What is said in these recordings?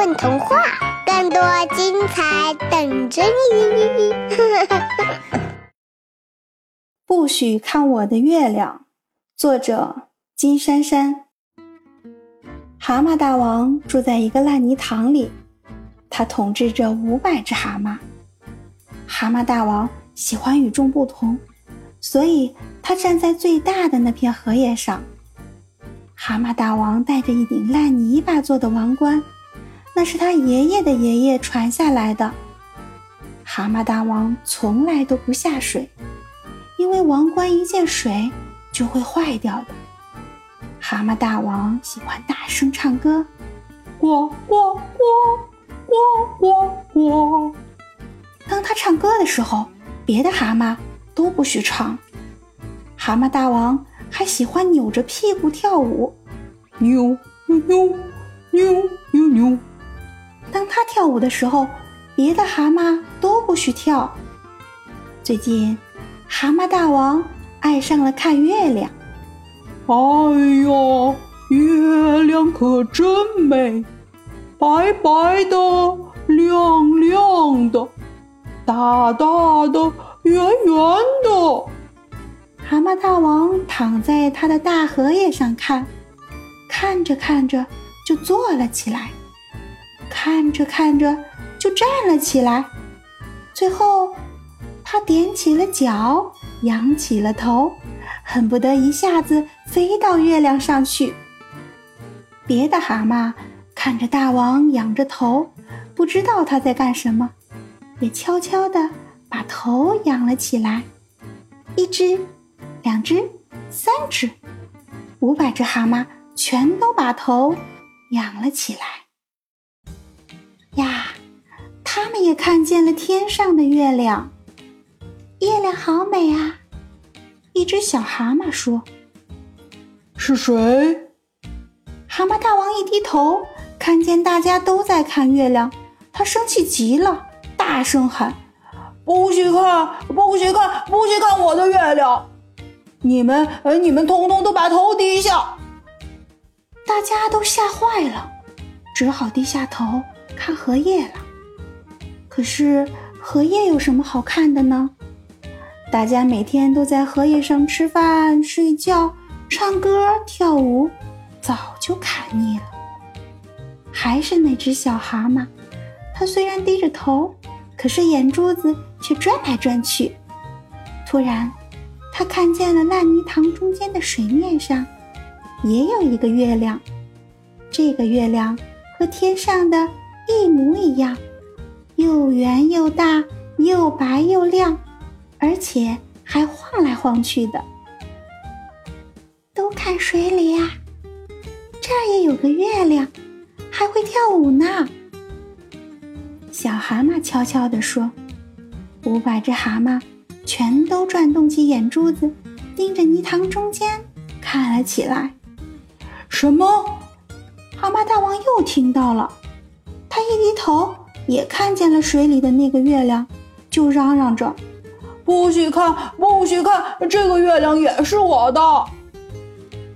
问童话，更多精彩等着你！不许看我的月亮，作者金珊珊。蛤蟆大王住在一个烂泥塘里，他统治着五百只蛤蟆。蛤蟆大王喜欢与众不同，所以他站在最大的那片荷叶上。蛤蟆大王戴着一顶烂泥巴做的王冠，那是他爷爷的爷爷传下来的。蛤蟆大王从来都不下水，因为王冠一见水就会坏掉的。蛤蟆大王喜欢大声唱歌，呱呱呱呱呱呱。当他唱歌的时候，别的蛤蟆都不许唱。蛤蟆大王。还喜欢扭着屁股跳舞，扭扭扭扭扭扭。跳舞的时候，别的蛤蟆都不许跳。最近，蛤蟆大王爱上了看月亮。哎呀，月亮可真美，白白的，亮亮的，大大的，圆圆的。蛤蟆大王躺在他的大荷叶上看，看着看着就坐了起来，看着看着就站了起来，最后他踮起了脚，仰起了头，恨不得一下子飞到月亮上去。别的蛤蟆看着大王仰着头，不知道他在干什么，也悄悄地把头仰了起来，一只。两只，三只，五百只蛤蟆全都把头仰了起来。们也看见了天上的月亮。月亮好美啊！一只小蛤蟆说：“是谁？”蛤蟆大王一低头，看见大家都在看月亮，他生气极了，大声喊：“不许看！不许看！不许看我的月亮！”你们，呃，你们通通都把头低下！大家都吓坏了，只好低下头看荷叶了。可是荷叶有什么好看的呢？大家每天都在荷叶上吃饭、睡觉、唱歌、跳舞，早就看腻了。还是那只小蛤蟆，它虽然低着头，可是眼珠子却转来转去。突然。他看见了烂泥塘中间的水面上，也有一个月亮。这个月亮和天上的一模一样，又圆又大，又白又亮，而且还晃来晃去的。都看水里呀，这儿也有个月亮，还会跳舞呢。小蛤蟆悄悄地说：“五百只蛤蟆。”全都转动起眼珠子，盯着泥塘中间看了起来。什么？蛤蟆大王又听到了。他一低头，也看见了水里的那个月亮，就嚷嚷着：“不许看，不许看！这个月亮也是我的。”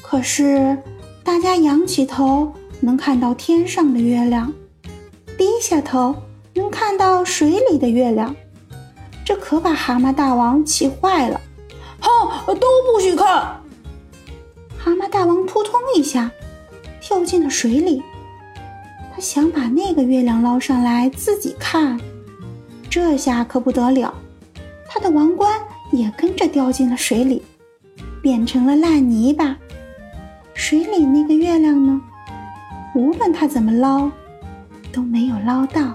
可是，大家仰起头能看到天上的月亮，低下头能看到水里的月亮。这可把蛤蟆大王气坏了，哼，都不许看！蛤蟆大王扑通一下跳进了水里，想把那个月亮捞上来自己看，这下可不得了，他的王冠也跟着掉进了水里，变成了烂泥巴。水里那个月亮呢？无论他怎么捞，都没有捞到。